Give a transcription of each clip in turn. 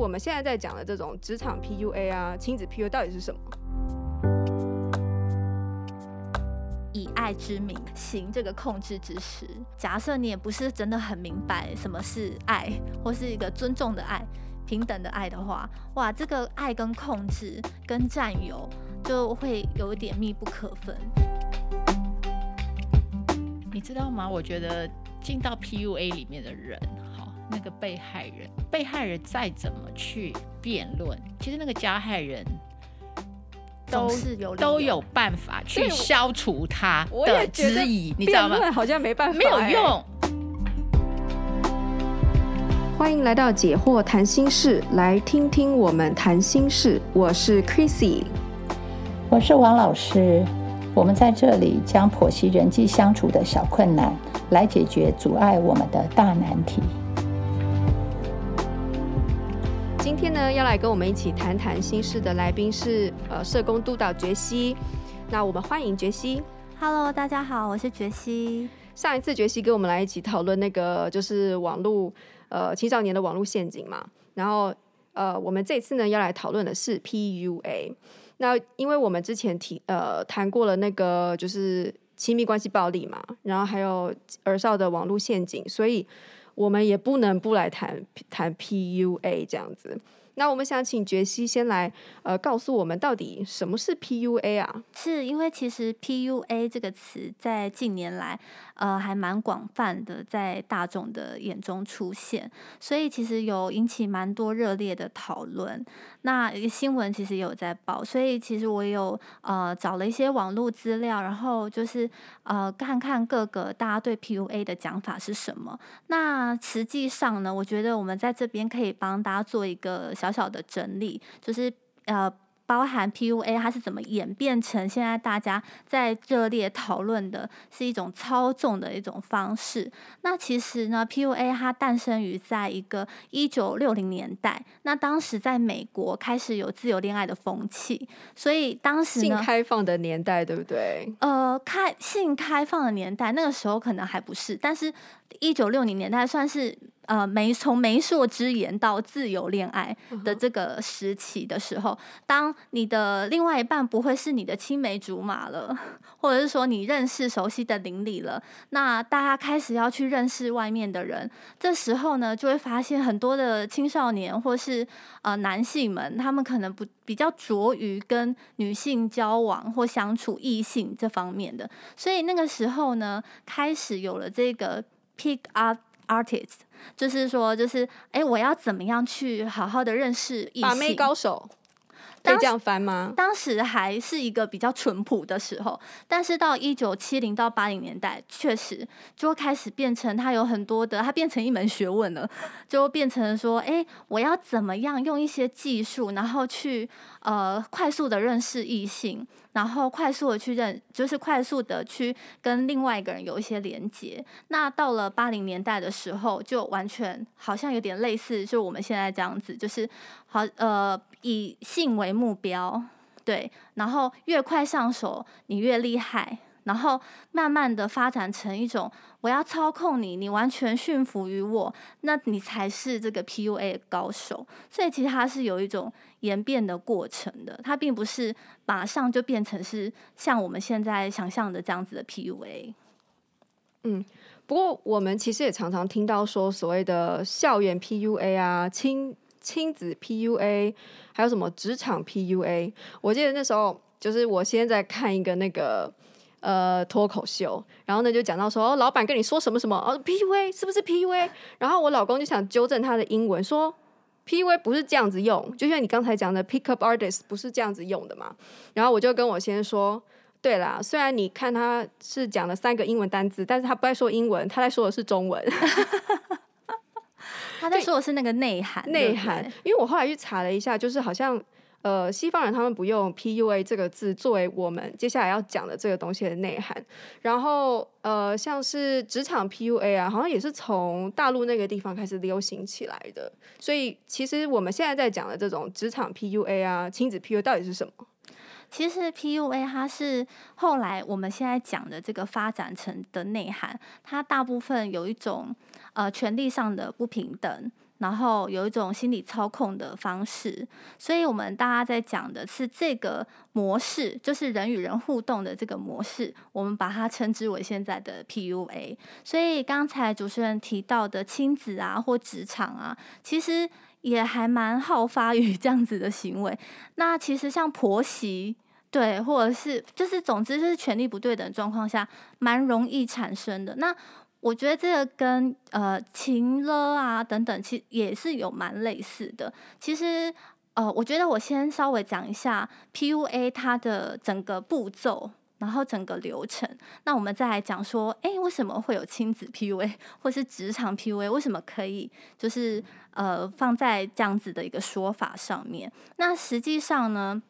我们现在在讲的这种职场 PUA 啊，亲子 PUA 到底是什么？以爱之名行这个控制之实。假设你也不是真的很明白什么是爱，或是一个尊重的爱、平等的爱的话，哇，这个爱跟控制跟占有就会有一点密不可分。你知道吗？我觉得进到 PUA 里面的人，好，那个被害人，被害人再怎么去辩论，其实那个加害人。都是有都有办法去消除他的质疑，你知道吗？好像没办法，没有用。欢迎来到解惑谈心事，来听听我们谈心事。我是 Chrissy，我是王老师。我们在这里将剖析人际相处的小困难，来解决阻碍我们的大难题。今天呢，要来跟我们一起谈谈心事的来宾是呃社工督导觉西。那我们欢迎觉西。Hello，大家好，我是觉西。上一次觉西跟我们来一起讨论那个就是网络呃青少年的网络陷阱嘛。然后呃我们这次呢要来讨论的是 PUA。那因为我们之前提呃谈过了那个就是亲密关系暴力嘛，然后还有儿少的网络陷阱，所以。我们也不能不来谈谈 PUA 这样子。那我们想请杰西先来呃告诉我们到底什么是 PUA 啊？是因为其实 PUA 这个词在近年来。呃，还蛮广泛的，在大众的眼中出现，所以其实有引起蛮多热烈的讨论。那一个新闻其实也有在报，所以其实我有呃找了一些网络资料，然后就是呃看看各个大家对 PUA 的讲法是什么。那实际上呢，我觉得我们在这边可以帮大家做一个小小的整理，就是呃。包含 PUA，它是怎么演变成现在大家在热烈讨论的，是一种操纵的一种方式。那其实呢，PUA 它诞生于在一个一九六零年代，那当时在美国开始有自由恋爱的风气，所以当时呢，性开放的年代，对不对？呃，开性开放的年代，那个时候可能还不是，但是一九六零年代算是。呃，媒从媒妁之言到自由恋爱的这个时期的时候，当你的另外一半不会是你的青梅竹马了，或者是说你认识熟悉的邻里了，那大家开始要去认识外面的人，这时候呢，就会发现很多的青少年或是呃男性们，他们可能不比较着于跟女性交往或相处异性这方面的，所以那个时候呢，开始有了这个 pick up artist。就是说，就是哎，我要怎么样去好好的认识异性？把妹高手，可以这样翻吗？当时还是一个比较淳朴的时候，但是到一九七零到八零年代，确实就开始变成它有很多的，它变成一门学问了，就变成说，哎，我要怎么样用一些技术，然后去呃快速的认识异性。然后快速的去认，就是快速的去跟另外一个人有一些连接。那到了八零年代的时候，就完全好像有点类似，就我们现在这样子，就是好呃以性为目标，对，然后越快上手，你越厉害。然后慢慢的发展成一种，我要操控你，你完全驯服于我，那你才是这个 PUA 高手。所以其实它是有一种演变的过程的，它并不是马上就变成是像我们现在想象的这样子的 PUA。嗯，不过我们其实也常常听到说所谓的校园 PUA 啊，亲亲子 PUA，还有什么职场 PUA。我记得那时候就是我先在看一个那个。呃，脱口秀，然后呢就讲到说，哦，老板跟你说什么什么，哦，PUA 是不是 PUA？然后我老公就想纠正他的英文，说 PUA 不是这样子用，就像你刚才讲的 Pick up artist 不是这样子用的嘛。然后我就跟我先说，对啦，虽然你看他是讲了三个英文单字，但是他不在说英文，他在说的是中文。他在说的是那个内涵，内涵。因为我后来去查了一下，就是好像。呃，西方人他们不用 PUA 这个字作为我们接下来要讲的这个东西的内涵。然后，呃，像是职场 PUA 啊，好像也是从大陆那个地方开始流行起来的。所以，其实我们现在在讲的这种职场 PUA 啊，亲子 PUA 到底是什么？其实 PUA 它是后来我们现在讲的这个发展成的内涵，它大部分有一种呃权力上的不平等。然后有一种心理操控的方式，所以我们大家在讲的是这个模式，就是人与人互动的这个模式，我们把它称之为现在的 PUA。所以刚才主持人提到的亲子啊或职场啊，其实也还蛮好发于这样子的行为。那其实像婆媳，对，或者是就是总之就是权力不对等状况下，蛮容易产生的。那我觉得这个跟呃情勒啊等等，其实也是有蛮类似的。其实呃，我觉得我先稍微讲一下 PUA 它的整个步骤，然后整个流程。那我们再来讲说，哎，为什么会有亲子 PUA 或是职场 PUA？为什么可以就是呃放在这样子的一个说法上面？那实际上呢，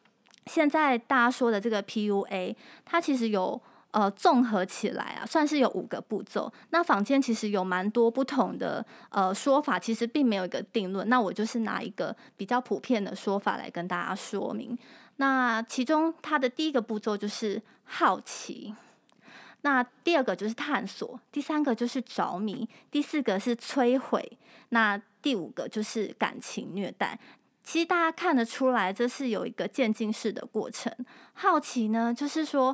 现在大家说的这个 PUA，它其实有。呃，综合起来啊，算是有五个步骤。那坊间其实有蛮多不同的呃说法，其实并没有一个定论。那我就是拿一个比较普遍的说法来跟大家说明。那其中它的第一个步骤就是好奇，那第二个就是探索，第三个就是着迷，第四个是摧毁，那第五个就是感情虐待。其实大家看得出来，这是有一个渐进式的过程。好奇呢，就是说。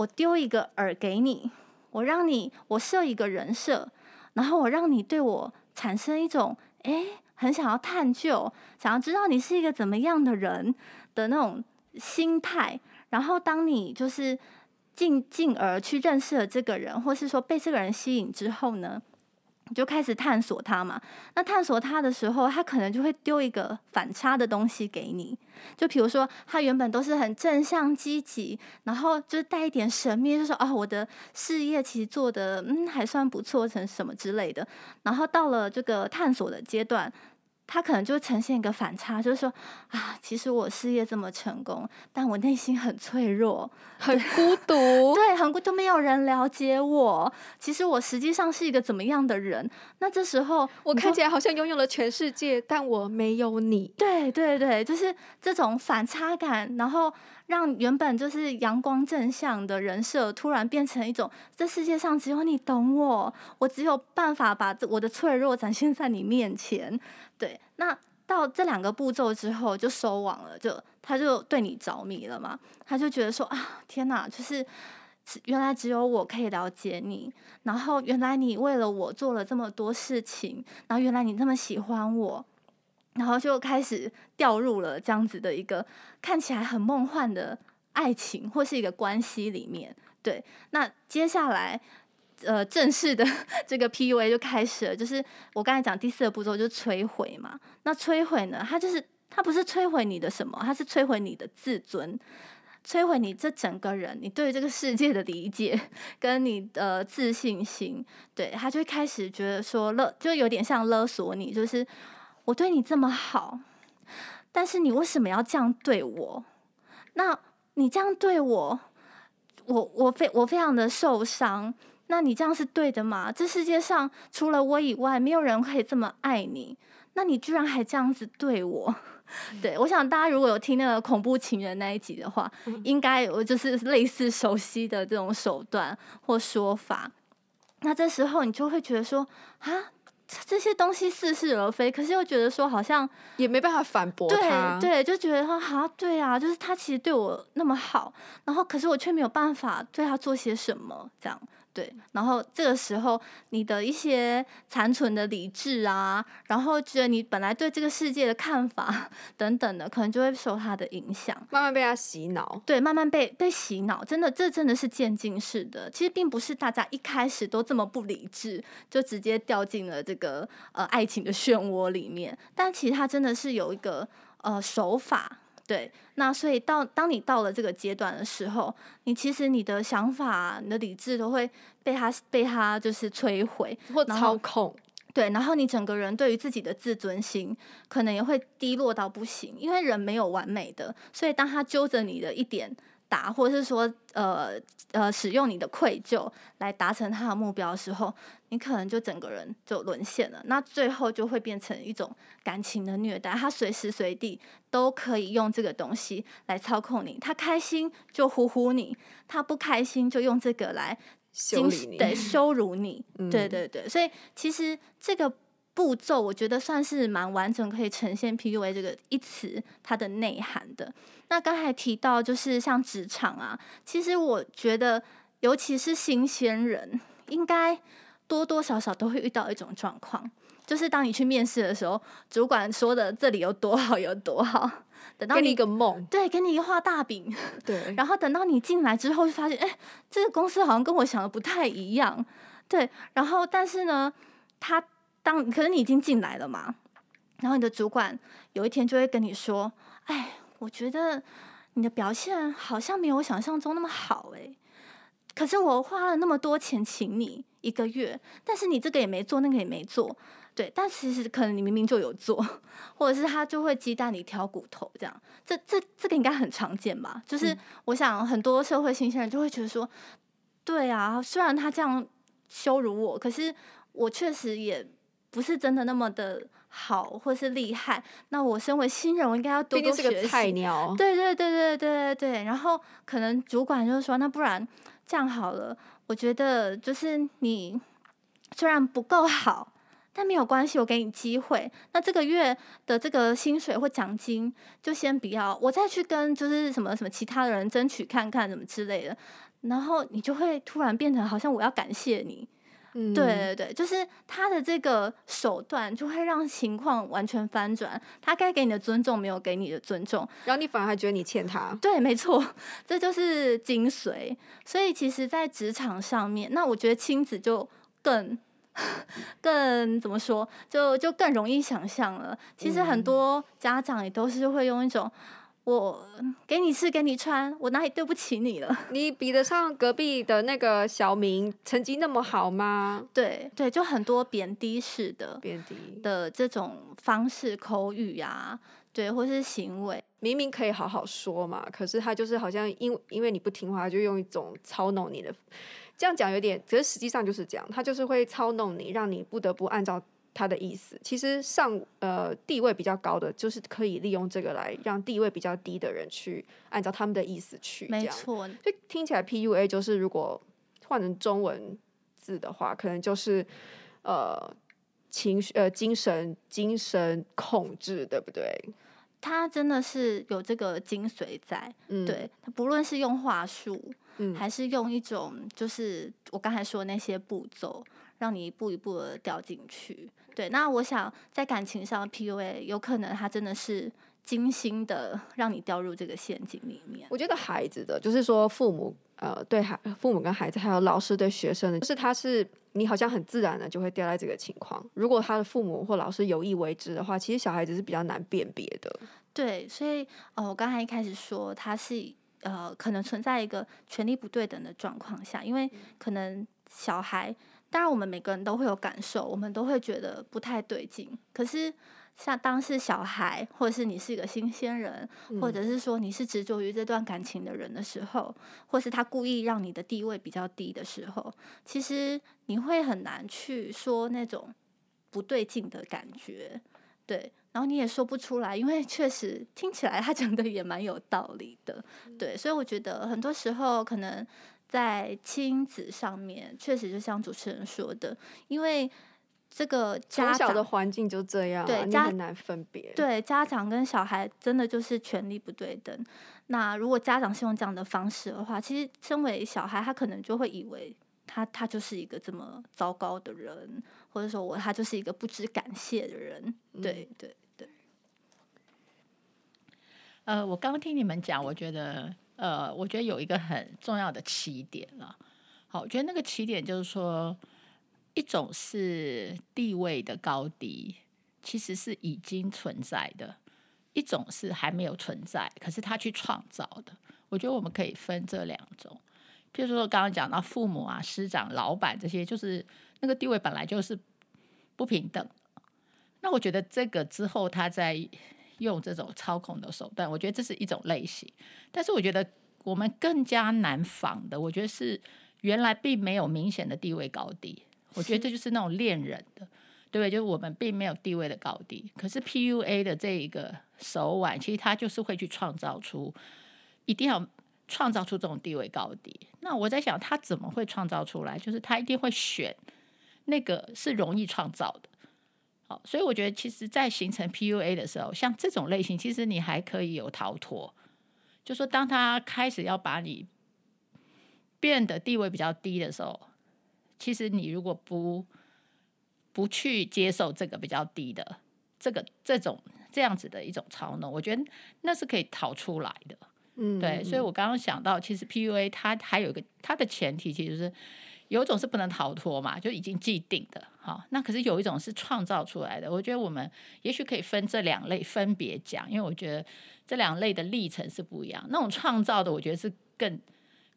我丢一个饵给你，我让你，我设一个人设，然后我让你对我产生一种诶，很想要探究，想要知道你是一个怎么样的人的那种心态。然后当你就是进进而去认识了这个人，或是说被这个人吸引之后呢，就开始探索它嘛。那探索它的时候，他可能就会丢一个反差的东西给你。就比如说，他原本都是很正向积极，然后就是带一点神秘，就说啊，我的事业其实做的嗯还算不错，成什么之类的。然后到了这个探索的阶段。他可能就会呈现一个反差，就是说啊，其实我事业这么成功，但我内心很脆弱，很孤独，对，很孤独，都没有人了解我。其实我实际上是一个怎么样的人？那这时候我看起来好像拥有了全世界，但我没有你。对对对，就是这种反差感，然后让原本就是阳光正向的人设，突然变成一种这世界上只有你懂我，我只有办法把我的脆弱展现在你面前。对，那到这两个步骤之后就收网了，就他就对你着迷了嘛，他就觉得说啊，天哪，就是原来只有我可以了解你，然后原来你为了我做了这么多事情，然后原来你这么喜欢我，然后就开始掉入了这样子的一个看起来很梦幻的爱情或是一个关系里面。对，那接下来。呃，正式的 这个 PUA 就开始了，就是我刚才讲第四个步骤就是摧毁嘛。那摧毁呢，它就是它不是摧毁你的什么，它是摧毁你的自尊，摧毁你这整个人，你对这个世界的理解跟你的自信心。对，他就开始觉得说勒，就有点像勒索你，就是我对你这么好，但是你为什么要这样对我？那你这样对我，我我非我非常的受伤。那你这样是对的吗？这世界上除了我以外，没有人可以这么爱你。那你居然还这样子对我？对，我想大家如果有听那个恐怖情人那一集的话，应该有就是类似熟悉的这种手段或说法。那这时候你就会觉得说啊，这些东西似是而非，可是又觉得说好像也没办法反驳他。对对，就觉得说啊，对啊，就是他其实对我那么好，然后可是我却没有办法对他做些什么，这样。对，然后这个时候，你的一些残存的理智啊，然后觉得你本来对这个世界的看法 等等的，可能就会受他的影响，慢慢被他洗脑。对，慢慢被被洗脑，真的，这真的是渐进式的。其实并不是大家一开始都这么不理智，就直接掉进了这个呃爱情的漩涡里面。但其实他真的是有一个呃手法。对，那所以到当你到了这个阶段的时候，你其实你的想法、你的理智都会被他被他就是摧毁或操控。对，然后你整个人对于自己的自尊心可能也会低落到不行，因为人没有完美的，所以当他揪着你的一点。打，或者是说，呃呃，使用你的愧疚来达成他的目标的时候，你可能就整个人就沦陷了。那最后就会变成一种感情的虐待，他随时随地都可以用这个东西来操控你。他开心就呼呼你，他不开心就用这个来羞辱你，对，羞辱你。嗯、对对对，所以其实这个步骤，我觉得算是蛮完整，可以呈现 PUA 这个一词它的内涵的。那刚才提到就是像职场啊，其实我觉得，尤其是新鲜人，应该多多少少都会遇到一种状况，就是当你去面试的时候，主管说的这里有多好有多好，等到你，给你一个梦，对，给你一个画大饼，对，然后等到你进来之后，就发现，哎，这个公司好像跟我想的不太一样，对，然后但是呢，他。当可是你已经进来了嘛，然后你的主管有一天就会跟你说：“哎，我觉得你的表现好像没有我想象中那么好哎。可是我花了那么多钱请你一个月，但是你这个也没做，那个也没做，对。但其实可能你明明就有做，或者是他就会鸡蛋里挑骨头这样。这这这个应该很常见吧？就是我想很多社会新鲜人就会觉得说：对啊，虽然他这样羞辱我，可是我确实也。”不是真的那么的好，或是厉害。那我身为新人，我应该要多多学习。是个菜鸟。对对对对对对对。然后可能主管就说：“那不然这样好了，我觉得就是你虽然不够好，但没有关系，我给你机会。那这个月的这个薪水或奖金就先不要，我再去跟就是什么什么其他的人争取看看，什么之类的。然后你就会突然变成好像我要感谢你。”对对对，就是他的这个手段就会让情况完全翻转，他该给你的尊重没有给你的尊重，然后你反而还觉得你欠他。对，没错，这就是精髓。所以其实，在职场上面，那我觉得亲子就更 更怎么说，就就更容易想象了。其实很多家长也都是会用一种。我给你吃，给你穿，我哪里对不起你了？你比得上隔壁的那个小明成绩那么好吗？对对，就很多贬低式的贬低的这种方式口语啊，对，或是行为，明明可以好好说嘛，可是他就是好像因因为你不听话，就用一种操弄你的，这样讲有点，可是实际上就是这样，他就是会操弄你，让你不得不按照。他的意思，其实上呃地位比较高的，就是可以利用这个来让地位比较低的人去按照他们的意思去，没错。就听起来 PUA 就是如果换成中文字的话，可能就是呃情绪呃精神精神控制，对不对？他真的是有这个精髓在，嗯、对他不论是用话术，嗯，还是用一种就是我刚才说的那些步骤。让你一步一步的掉进去，对。那我想在感情上，PUA 有可能他真的是精心的让你掉入这个陷阱里面。我觉得孩子的，就是说父母呃对孩父母跟孩子，还有老师对学生的，就是他是你好像很自然的就会掉在这个情况。如果他的父母或老师有意为之的话，其实小孩子是比较难辨别的。对，所以哦，我刚才一开始说他是呃可能存在一个权力不对等的状况下，因为可能小孩。当然，我们每个人都会有感受，我们都会觉得不太对劲。可是，像当是小孩，或者是你是一个新鲜人，或者是说你是执着于这段感情的人的时候，或是他故意让你的地位比较低的时候，其实你会很难去说那种不对劲的感觉，对。然后你也说不出来，因为确实听起来他讲的也蛮有道理的，对。所以我觉得很多时候可能。在亲子上面，确实就像主持人说的，因为这个家长的环境就这样，对，家很难分别。对，家长跟小孩真的就是权力不对等。那如果家长是用这样的方式的话，其实身为小孩，他可能就会以为他他就是一个这么糟糕的人，或者说我他就是一个不知感谢的人。嗯、对对对。呃，我刚刚听你们讲，我觉得。呃，我觉得有一个很重要的起点了。好，我觉得那个起点就是说，一种是地位的高低，其实是已经存在的；一种是还没有存在，可是他去创造的。我觉得我们可以分这两种。譬如说，刚刚讲到父母啊、师长、老板这些，就是那个地位本来就是不平等。那我觉得这个之后，他在。用这种操控的手段，我觉得这是一种类型。但是我觉得我们更加难防的，我觉得是原来并没有明显的地位高低。我觉得这就是那种恋人的，对不对？就是我们并没有地位的高低。可是 PUA 的这一个手腕，其实它就是会去创造出，一定要创造出这种地位高低。那我在想，他怎么会创造出来？就是他一定会选那个是容易创造的。好，所以我觉得其实，在形成 PUA 的时候，像这种类型，其实你还可以有逃脱。就说当他开始要把你变得地位比较低的时候，其实你如果不不去接受这个比较低的这个这种这样子的一种操弄，我觉得那是可以逃出来的。嗯，对。所以我刚刚想到，其实 PUA 它还有一个它的前提，其实是。有一种是不能逃脱嘛，就已经既定的，好，那可是有一种是创造出来的。我觉得我们也许可以分这两类分别讲，因为我觉得这两类的历程是不一样。那种创造的，我觉得是更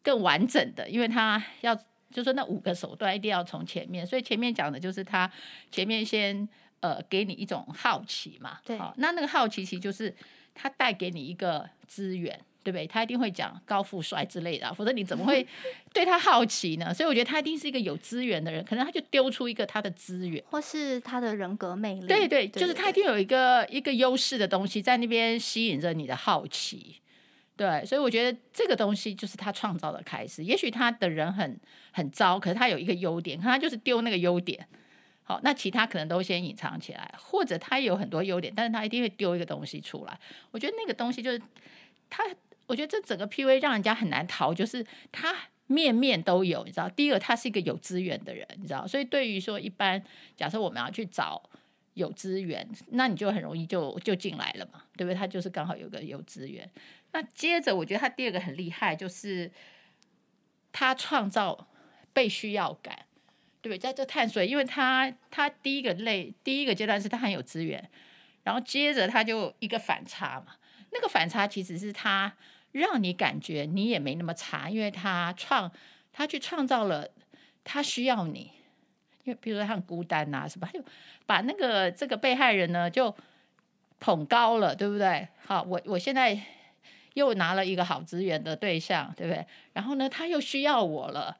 更完整的，因为它要就是说那五个手段一定要从前面，所以前面讲的就是他前面先呃给你一种好奇嘛，对，好，那那个好奇其实就是它带给你一个资源。对不对？他一定会讲高富帅之类的啊，否则你怎么会 对他好奇呢？所以我觉得他一定是一个有资源的人，可能他就丢出一个他的资源，或是他的人格魅力。对对，就是他一定有一个一个优势的东西在那边吸引着你的好奇。对，所以我觉得这个东西就是他创造的开始。也许他的人很很糟，可是他有一个优点，可他就是丢那个优点。好，那其他可能都先隐藏起来，或者他有很多优点，但是他一定会丢一个东西出来。我觉得那个东西就是他。我觉得这整个 PUA 让人家很难逃，就是他面面都有，你知道。第一个，他是一个有资源的人，你知道。所以对于说一般，假设我们要去找有资源，那你就很容易就就进来了嘛，对不对？他就是刚好有个有资源。那接着，我觉得他第二个很厉害，就是他创造被需要感，对不对？在这探索，因为他他第一个类第一个阶段是他很有资源，然后接着他就一个反差嘛。那个反差其实是他让你感觉你也没那么差，因为他创他去创造了他需要你，因为比如说他很孤单呐、啊，是吧？就把那个这个被害人呢就捧高了，对不对？好，我我现在又拿了一个好资源的对象，对不对？然后呢，他又需要我了，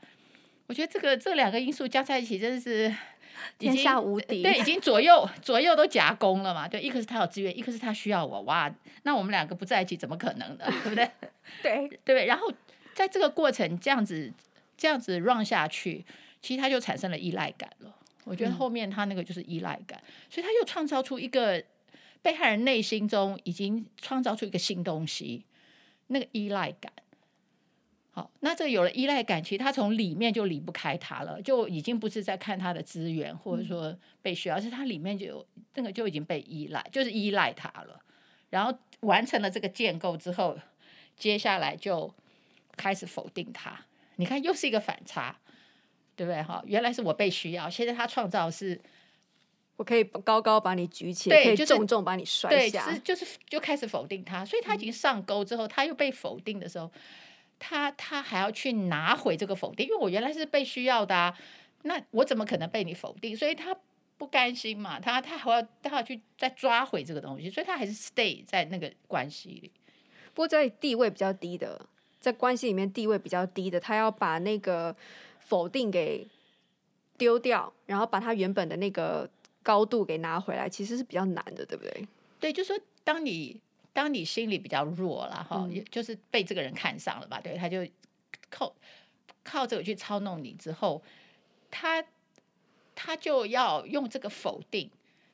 我觉得这个这两个因素加在一起，真的是。天下无敌，对，已经左右左右都夹攻了嘛。对，一个是他有资源，一个是他需要我。哇，那我们两个不在一起，怎么可能呢？对不对？对对对。然后在这个过程这样子这样子 run 下去，其实他就产生了依赖感了。我觉得后面他那个就是依赖感，嗯、所以他又创造出一个被害人内心中已经创造出一个新东西，那个依赖感。好，那这有了依赖感，其实他从里面就离不开他了，就已经不是在看他的资源或者说被需要，而是他里面就有那个就已经被依赖，就是依赖他了。然后完成了这个建构之后，接下来就开始否定他。你看，又是一个反差，对不对？哈，原来是我被需要，现在他创造是，我可以高高把你举起来，可以重重把你摔下，对，就是就是就开始否定他，所以他已经上钩之后，他又被否定的时候。他他还要去拿回这个否定，因为我原来是被需要的啊，那我怎么可能被你否定？所以他不甘心嘛，他他还要他要去再抓回这个东西，所以他还是 stay 在那个关系里。不过在地位比较低的，在关系里面地位比较低的，他要把那个否定给丢掉，然后把他原本的那个高度给拿回来，其实是比较难的，对不对？对，就是说当你。当你心里比较弱了哈，也就是被这个人看上了吧？对，他就靠靠这个去操弄你之后，他他就要用这个否定，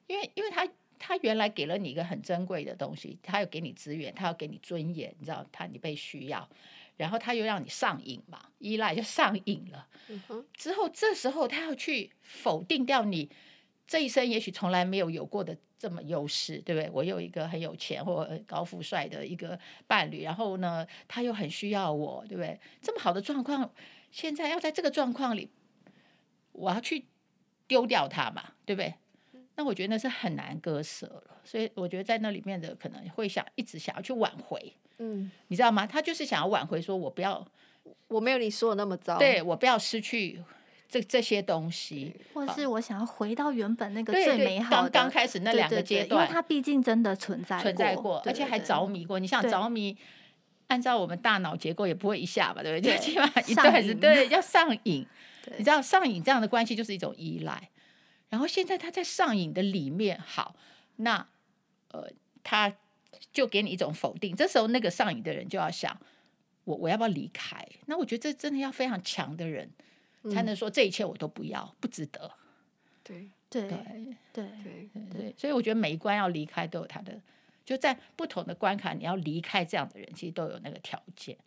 因为因为他他原来给了你一个很珍贵的东西，他要给你资源，他要给你尊严，你知道，他你被需要，然后他又让你上瘾嘛，依赖就上瘾了。嗯之后这时候他要去否定掉你这一生也许从来没有有过的。这么优势，对不对？我有一个很有钱或高富帅的一个伴侣，然后呢，他又很需要我，对不对？这么好的状况，现在要在这个状况里，我要去丢掉他嘛，对不对？那我觉得那是很难割舍了。所以我觉得在那里面的可能会想一直想要去挽回，嗯，你知道吗？他就是想要挽回，说我不要，我没有你说的那么糟，对，我不要失去。这这些东西，或是我想要回到原本那个最美好的刚刚开始那两个阶段，对对对，因为它毕竟真的存在存在过，而且还着迷过。你想着迷，按照我们大脑结构也不会一下吧，对不对？对，起码一段时间对，要上瘾。你知道上瘾这样的关系就是一种依赖。然后现在他在上瘾的里面，好，那呃，他就给你一种否定。这时候那个上瘾的人就要想，我我要不要离开？那我觉得这真的要非常强的人。才能说这一切我都不要，不值得。对，对对对对对对，所以我觉得每一关要离开都有他的，就在不同的关卡，你要离开这样的人，其实都有那个条件。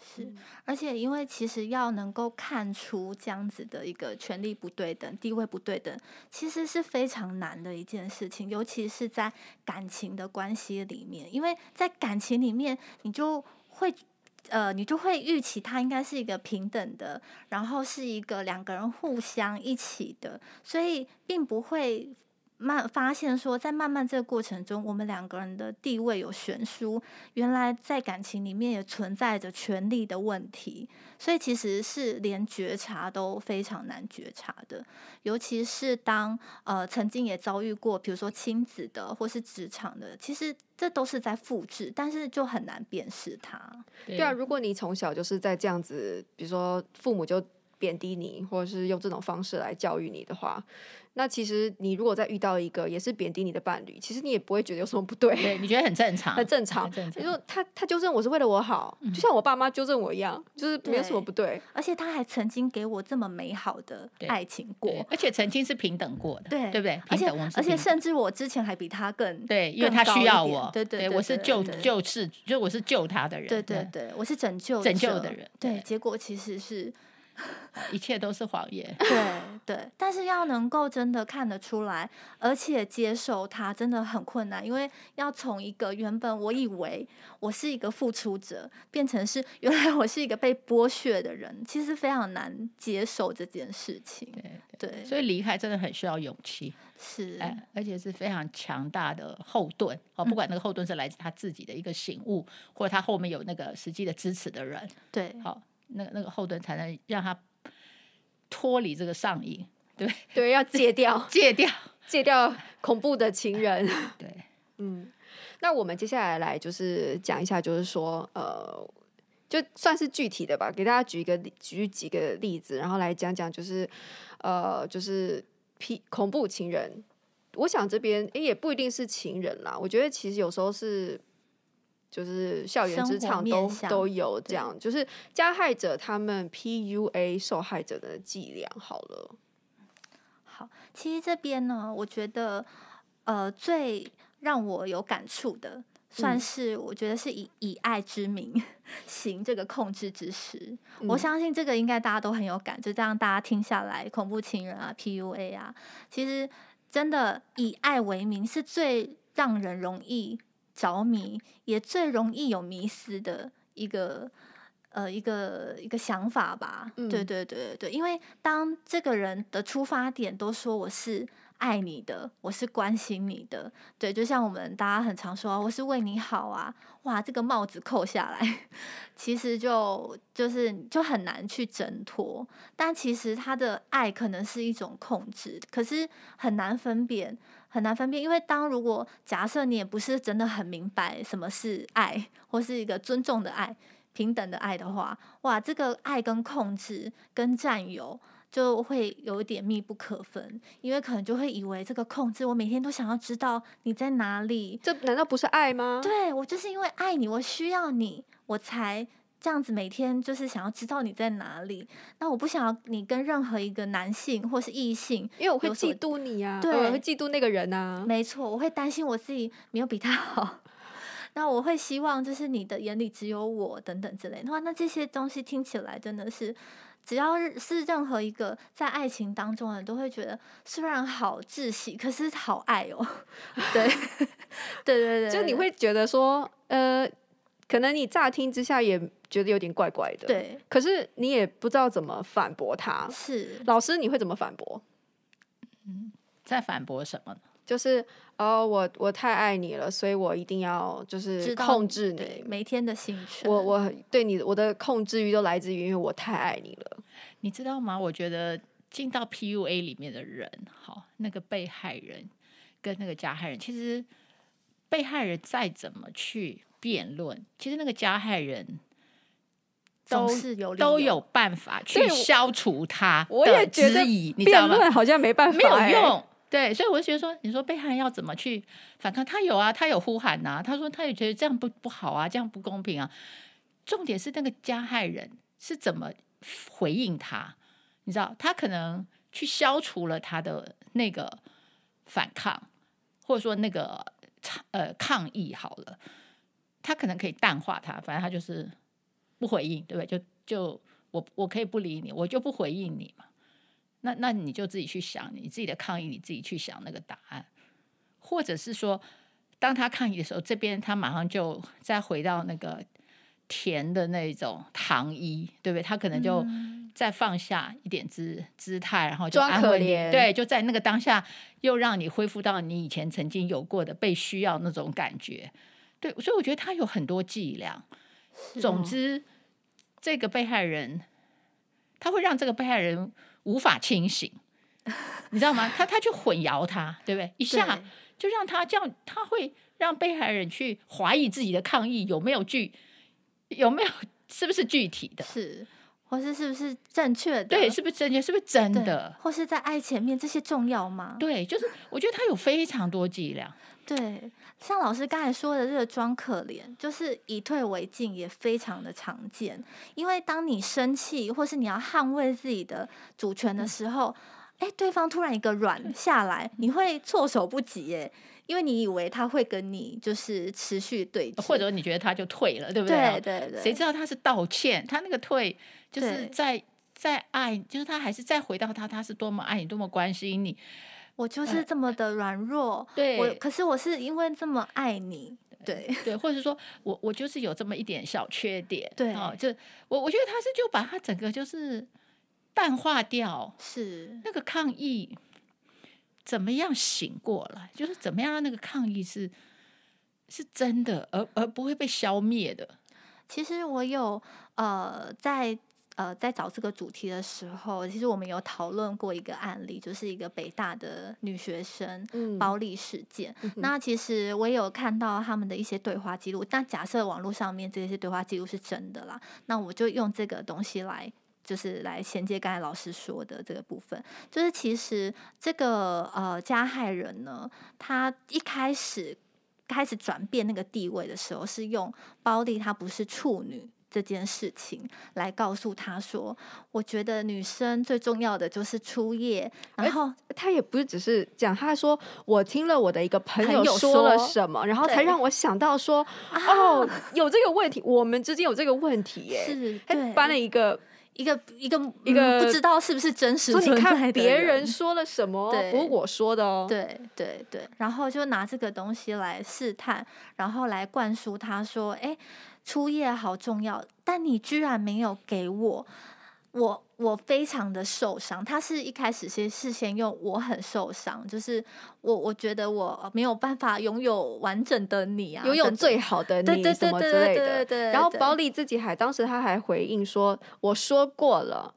是，而且因为其实要能够看出这样子的一个权力不对等、地位不对等，其实是非常难的一件事情，尤其是在感情的关系里面，因为在感情里面，你就会呃，你就会预期他应该是一个平等的，然后是一个两个人互相一起的，所以并不会。慢发现说，在慢慢这个过程中，我们两个人的地位有悬殊，原来在感情里面也存在着权力的问题，所以其实是连觉察都非常难觉察的。尤其是当呃曾经也遭遇过，比如说亲子的或是职场的，其实这都是在复制，但是就很难辨识它。对啊，如果你从小就是在这样子，比如说父母就贬低你，或者是用这种方式来教育你的话。那其实你如果再遇到一个也是贬低你的伴侣，其实你也不会觉得有什么不对，对，你觉得很正常，很正常。你说他他纠正我是为了我好，嗯、就像我爸妈纠正我一样，就是没有什么不对，对。而且他还曾经给我这么美好的爱情过，而且曾经是平等过的，对，对不对？而且而且甚至我之前还比他更对，因为他需要我，对对，对，对，对，对，我是救救世，就我是救他的人，对对对，我是拯救拯救的人，对，结果其实是。一切都是谎言。对对，但是要能够真的看得出来，而且接受它，真的很困难。因为要从一个原本我以为我是一个付出者，变成是原来我是一个被剥削的人，其实非常难接受这件事情。对对，对，所以离开真的很需要勇气，是哎，而且是非常强大的后盾哦。不管那个后盾是来自他自己的一个醒悟，嗯、或者他后面有那个实际的支持的人，对，好。那个那个后盾才能让他脱离这个上瘾，对 对，要戒掉戒掉 戒掉恐怖的情人，对，嗯，那我们接下来来就是讲一下，就是说呃，就算是具体的吧，给大家举一个举几个例子，然后来讲讲就是呃，就是 P 恐怖情人，我想这边诶也不一定是情人啦，我觉得其实有时候是。就是校园职场都都有这样，就是加害者他们 PUA 受害者的伎俩。好了，好，其实这边呢，我觉得呃最让我有感触的，算是我觉得是以以爱之名 行这个控制之实。嗯。我相信这个应该大家都很有感，就这样大家听下来，恐怖情人啊，PUA 啊，其实真的以爱为名是最让人容易。着迷也最容易有迷失的一个呃一个一个想法吧，嗯、对对对对，因为当这个人的出发点都说我是爱你的，我是关心你的，对，就像我们大家很常说，我是为你好啊，哇，这个帽子扣下来，其实就就是就很难去挣脱，但其实他的爱可能是一种控制，可是很难分辨。很难分辨，因为当如果假设你也不是真的很明白什么是爱，或是一个尊重的爱、平等的爱的话，哇，这个爱跟控制跟占有就会有一点密不可分，因为可能就会以为这个控制，我每天都想要知道你在哪里，这难道不是爱吗？对，我就是因为爱你，我需要你，我才。这样子每天就是想要知道你在哪里，那我不想要你跟任何一个男性或是异性，因为我会嫉妒你啊，对，我会嫉妒那个人啊，没错，我会担心我自己没有比他好，那我会希望就是你的眼里只有我等等之类的话，那这些东西听起来真的是，只要是任何一个在爱情当中的人都会觉得虽然好窒息，可是好爱哦，对，对对对，就你会觉得说，呃。可能你乍听之下也觉得有点怪怪的，对。可是你也不知道怎么反驳他。是老师，你会怎么反驳？嗯，在反驳什么呢？就是哦，我我太爱你了，所以我一定要就是控制你每天的行程。我我对你我的控制欲都来自于因为我太爱你了，你知道吗？我觉得进到 PUA 里面的人，好，那个被害人跟那个加害人，其实被害人再怎么去。辩论，其实那个加害人都是有都有办法去消除他的质疑，你知道吗？好像没办法，没有用。对，所以我就觉得说，你说被害人要怎么去反抗？他有啊，他有呼喊呐，他说他也觉得这样不不好啊，这样不公平啊。重点是那个加害人是怎么回应他？你知道，他可能。去消除了他的那个反抗，或者说那个呃抗议好了，他可能可以淡化他，反正他就是不回应，对不对？就就我我可以不理你，我就不回应你嘛。那那你就自己去想你自己的抗议，你自己去想那个答案，或者是说，当他抗议的时候，这边他马上就再回到那个甜的那种糖衣，对不对？他可能就再放下一点姿姿态，然后就安慰你，对，就在那个当下又让你恢复到你以前曾经有过的被需要那种感觉，对，所以我觉得他有很多伎俩。总之，这个被害人他会让这个被害人。无法清醒，你知道吗？他他去混淆他，对不对？一下就让他这样，他会让被害人去怀疑自己的抗议有没有具，有没有是不是具体的，是，或是是不是正确的？对，是不是正确？是不是真的？或是在爱前面这些重要吗？对，就是我觉得他有非常多伎俩。对，像老师刚才说的这个装可怜，就是以退为进，也非常的常见。因为当你生气，或是你要捍卫自己的主权的时候，哎、嗯，对方突然一个软下来，你会措手不及，哎，因为你以为他会跟你就是持续对峙，或者你觉得他就退了，对不对？对对对，谁知道他是道歉，他那个退就是在在爱，就是他还是再回到他，他是多么爱你，多么关心你。我就是这么的软弱，呃、对，我可是我是因为这么爱你，对对，对，或者是说我我就是有这么一点小缺点，对，哦，就我我觉得他是就把他整个就是淡化掉，是那个抗议怎么样醒过来，就是怎么样让那个抗议是是真的，而而不会被消灭的。其实我有呃在。呃，在找这个主题的时候，其实我们有讨论过一个案例，就是一个北大的女学生暴力事件。嗯、那其实我也有看到他们的一些对话记录。但假设网络上面这些对话记录是真的啦，那我就用这个东西来，就是来衔接刚才老师说的这个部分。就是其实这个呃加害人呢，他一开始开始转变那个地位的时候，是用暴力，她不是处女。这件事情来告诉他说，我觉得女生最重要的就是初夜。然后他也不是只是讲，他说我听了我的一个朋友说了什么，然后才让我想到说，哦，有这个问题，我们之间有这个问题耶。是，他搬了一个一个一个一个不知道是不是真实。说你看别人说了什么，不是我说的哦。对对对，然后就拿这个东西来试探，然后来灌输他说，哎。初夜好重要，但你居然没有给我，我我非常的受伤。他是一开始先事先用我很受伤，就是我我觉得我没有办法拥有完整的你啊，拥有最好的你什么之类的。对对对对对对。然后保利自己还当时他还回应说：“我说过了，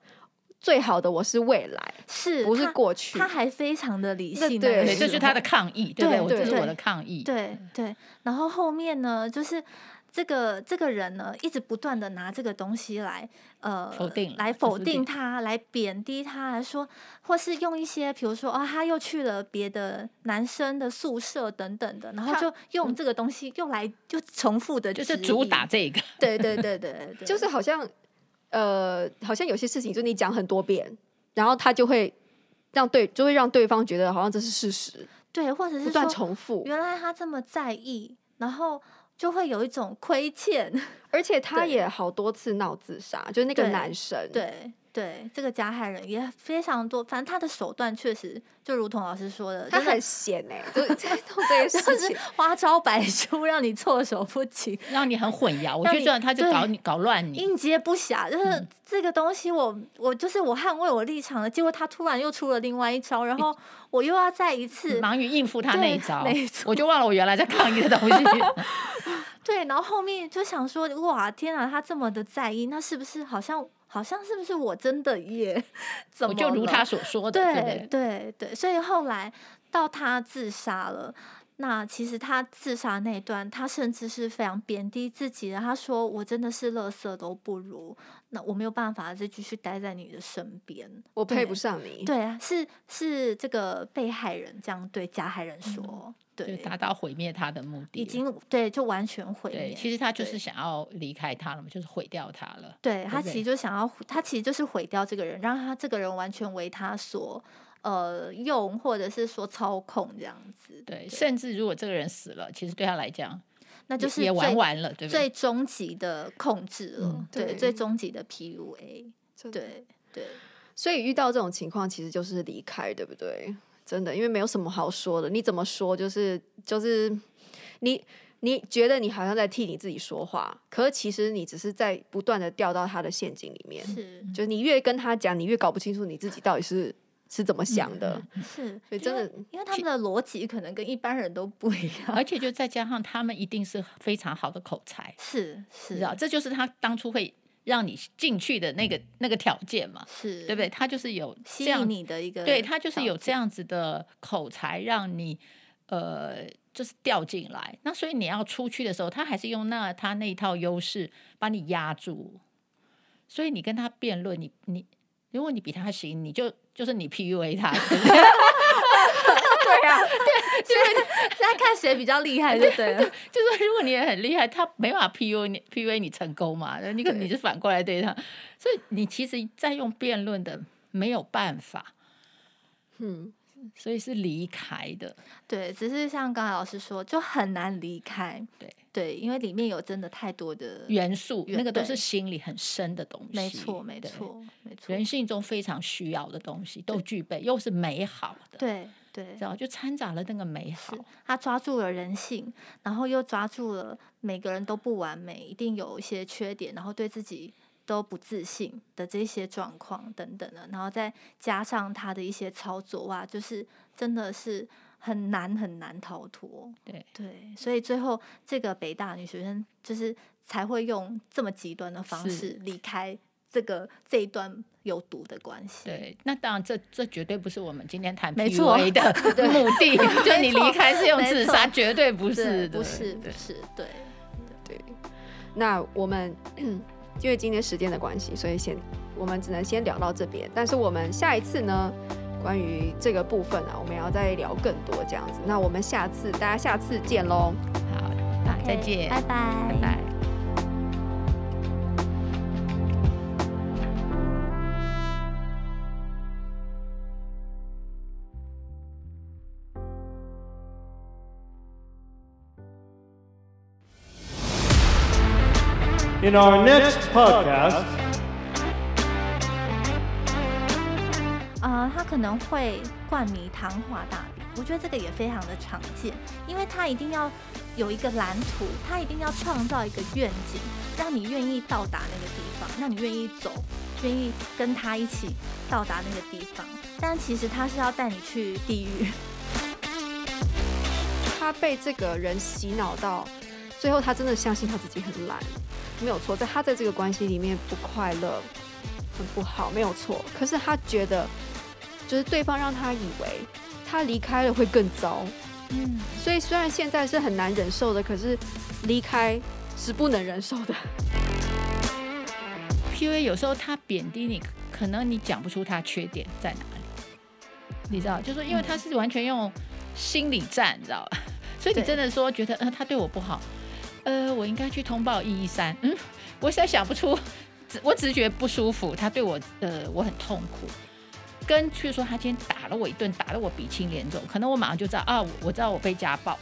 最好的我是未来，是不是过去？”他，他还非常的理性，对，这是他的抗议，对不对？我这是我的抗议，对对。然后后面呢，就是。这个这个人呢，一直不断的拿这个东西来，呃，否定，来否定他，来贬低他，来说，或是用一些，比如说，哦，他又去了别的男生的宿舍等等的，然后就用这个东西用来就重复的，就是主打这个，对对对对，就是好像，呃，好像有些事情，就你讲很多遍，然后他就会让对，就会让对方觉得好像这是事实，对，或者是不断重复，原来他这么在意，然后。就会有一种亏欠，而且他也好多次闹自杀，就是那个男生，对对，这个加害人也非常多，反正他的手段确实就如同老师说的，他很闲哎、欸，就 在做这些 事情，花招百出，让你措手不及，让你很混淆。我觉得他就搞你搞乱你，应接不暇。就是这个东西我，我我就是我捍卫我立场了，结果他突然又出了另外一招，然后我又要再一次忙于应付他那一招，我就忘了我原来在抗议的东西。对，然后后面就想说，哇，天啊，他这么的在意，那是不是好像好像是不是我真的也 怎么？就如他所说的，对对对，对对，所以后来到他自杀了，那其实他自杀那一段，他甚至是非常贬低自己的。他说：“我真的是垃圾都不如，那我没有办法再继续待在你的身边，我配不上你。”对啊，是是这个被害人这样对加害人说，嗯、对，达到毁灭他的目的，已经对，就完全毁灭。其实他就是想要离开他了嘛，就是毁掉他了。对，他其实就想要，他其实就是毁掉这个人，让他这个人完全为他所。呃，用或者是说操控这样子，对，对，甚至如果这个人死了，其实对他来讲，那就是也玩完了，对不对？最终极的控制了，嗯、对，对，最终极的 PUA，对对。所以遇到这种情况，其实就是离开，对不对？真的，因为没有什么好说的，你怎么说，就是就是你你觉得你好像在替你自己说话，可是其实你只是在不断的掉到他的陷阱里面，是，就是你越跟他讲，你越搞不清楚你自己到底是。是怎么想的？嗯、是，所以真的，因为他们的逻辑可能跟一般人都不一样，而且就再加上他们一定是非常好的口才，是是，知道这就是他当初会让你进去的那个那个条件嘛，是对不对？他就是有吸引你的一个，对他就是有这样子的口才，让你呃，就是掉进来。那所以你要出去的时候，他还是用那他那一套优势把你压住。所以你跟他辩论，你你。如果你比他行，你就就是你 PUA 他，对啊，对，就是 在看谁比较厉害就，对对？就是如果你也很厉害，他没办法 PUA 你，PUA 你成功嘛？你可能你是反过来对他，所以你其实在用辩论的没有办法，嗯。所以是离开的，对，只是像刚才老师说，就很难离开，对。对，因为里面有真的太多的元素，那个都是心里很深的东西，没错，没错，没错，人。性中非常需要的东西都具备，又是美好的，对对，然后就掺杂了那个美好，他抓住了人性，然后又抓住了每个人都不完美，一定有一些缺点，然后对自己。都不自信的这些状况等等的，然后再加上他的一些操作哇，就是真的是很难很难逃脱。对对，所以最后这个北大女学生就是才会用这么极端的方式离开这个这一段有毒的关系。对，那当然这这绝对不是我们今天谈 PUA 的目的，就你离开是用自杀，绝对不是，不是不是，对对。那我们。因为今天时间的关系，所以先我们只能先聊到这边。但是我们下一次呢，关于这个部分啊，我们要再聊更多这样子。那我们下次大家下次见喽。好，那再见，拜拜，拜拜。In our next podcast，呃，他可能会灌迷汤画大饼，我觉得这个也非常的常见，因为他一定要有一个蓝图，他一定要创造一个愿景，让你愿意到达那个地方，让你愿意走，愿意跟他一起到达那个地方。但其实他是要带你去地狱，他被这个人洗脑到最后，他真的相信他自己很懒。没有错，在他在这个关系里面不快乐，很不好，没有错。可是他觉得，就是对方让他以为他离开了会更糟，嗯。所以虽然现在是很难忍受的，可是离开是不能忍受的。PUA 有时候他贬低你，可能你讲不出他缺点在哪里，你知道，就是因为他是完全用心理战，你知道吧？所以你真的说觉得，呃，他对我不好。呃，我应该去通报一一三。嗯，我现在想不出，我只是觉得不舒服。他对我，呃，我很痛苦。跟去说他今天打了我一顿，打得我鼻青脸肿，可能我马上就知道啊，我知道我被家暴。